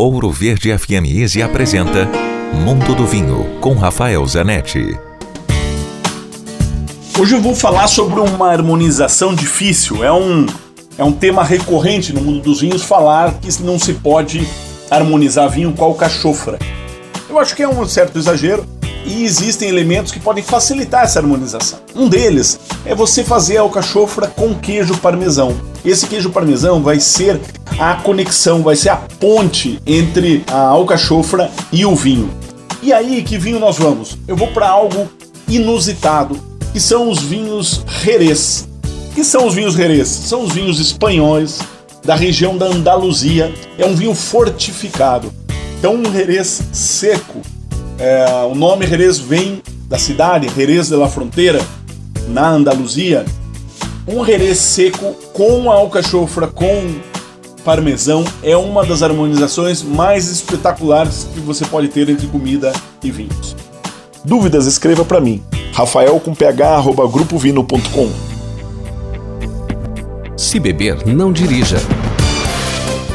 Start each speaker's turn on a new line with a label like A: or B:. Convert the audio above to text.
A: Ouro Verde FM Easy apresenta Mundo do Vinho com Rafael Zanetti.
B: Hoje eu vou falar sobre uma harmonização difícil. É um, é um tema recorrente no mundo dos vinhos falar que não se pode harmonizar vinho com alcachofra. Eu acho que é um certo exagero e existem elementos que podem facilitar essa harmonização. Um deles é você fazer a alcachofra com queijo parmesão. Esse queijo parmesão vai ser a conexão, vai ser a ponte entre a alcachofra e o vinho. E aí, que vinho nós vamos? Eu vou para algo inusitado, que são os vinhos Jerez. que são os vinhos Jerez? São os vinhos espanhóis da região da Andaluzia. É um vinho fortificado. Então, um Jerez seco. É, o nome Jerez vem da cidade, Jerez de la Fronteira, na Andaluzia. Um Jerez seco com alcachofra, com parmesão é uma das harmonizações mais espetaculares que você pode ter entre comida e vinhos. Dúvidas, escreva para mim. Rafael com ph, grupovino.com
A: Se beber, não dirija.